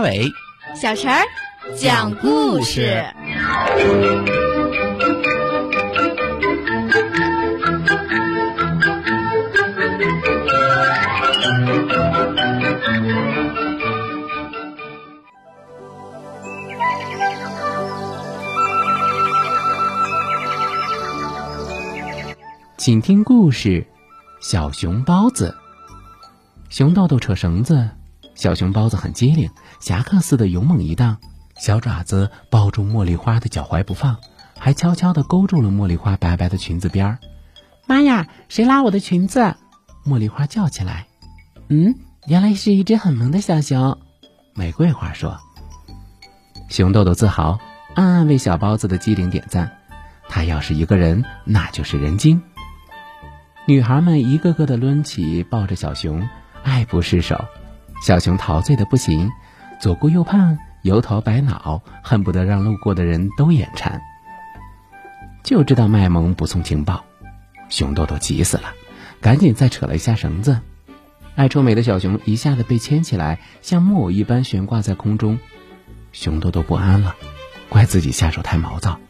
伟、小陈儿讲故事。请听故事：小熊包子。熊豆豆扯绳子，小熊包子很机灵，侠客似的勇猛一荡，小爪子抱住茉莉花的脚踝不放，还悄悄地勾住了茉莉花白白的裙子边儿。妈呀，谁拉我的裙子？茉莉花叫起来。嗯，原来是一只很萌的小熊。玫瑰花说。熊豆豆自豪，暗暗为小包子的机灵点赞。他要是一个人，那就是人精。女孩们一个个的抡起抱着小熊，爱不释手。小熊陶醉的不行，左顾右盼，油头白脑，恨不得让路过的人都眼馋。就知道卖萌不送情报，熊豆豆急死了，赶紧再扯了一下绳子。爱臭美的小熊一下子被牵起来，像木偶一般悬挂在空中。熊豆豆不安了，怪自己下手太毛躁。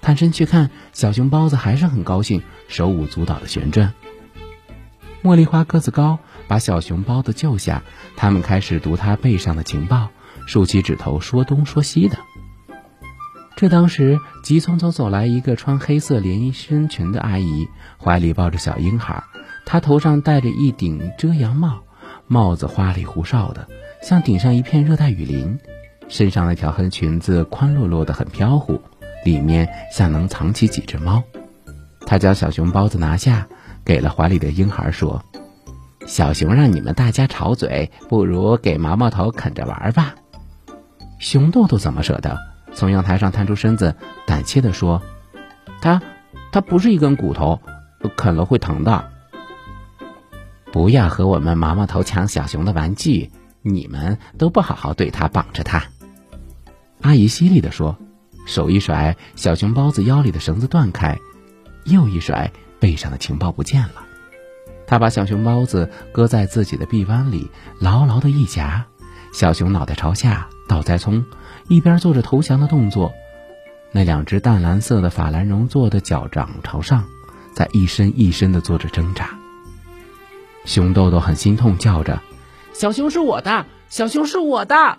探身去看，小熊包子还是很高兴，手舞足蹈的旋转。茉莉花个子高，把小熊包子救下。他们开始读他背上的情报，竖起指头说东说西的。这当时，急匆匆走来一个穿黑色连衣身裙的阿姨，怀里抱着小婴孩。她头上戴着一顶遮阳帽，帽子花里胡哨的，像顶上一片热带雨林。身上那条黑裙子宽落落的，很飘忽，里面像能藏起几只猫。她将小熊包子拿下。给了怀里的婴孩说：“小熊让你们大家吵嘴，不如给毛毛头啃着玩吧。”熊豆豆怎么舍得？从阳台上探出身子，胆怯地说：“它，它不是一根骨头，啃了会疼的。不要和我们毛毛头抢小熊的玩具，你们都不好好对它绑着它。”阿姨犀利地说，手一甩，小熊包子腰里的绳子断开，又一甩。背上的情报不见了，他把小熊包子搁在自己的臂弯里，牢牢的一夹。小熊脑袋朝下倒栽葱，一边做着投降的动作。那两只淡蓝色的法兰绒做的脚掌朝上，在一伸一伸的做着挣扎。熊豆豆很心痛，叫着：“小熊是我的，小熊是我的。”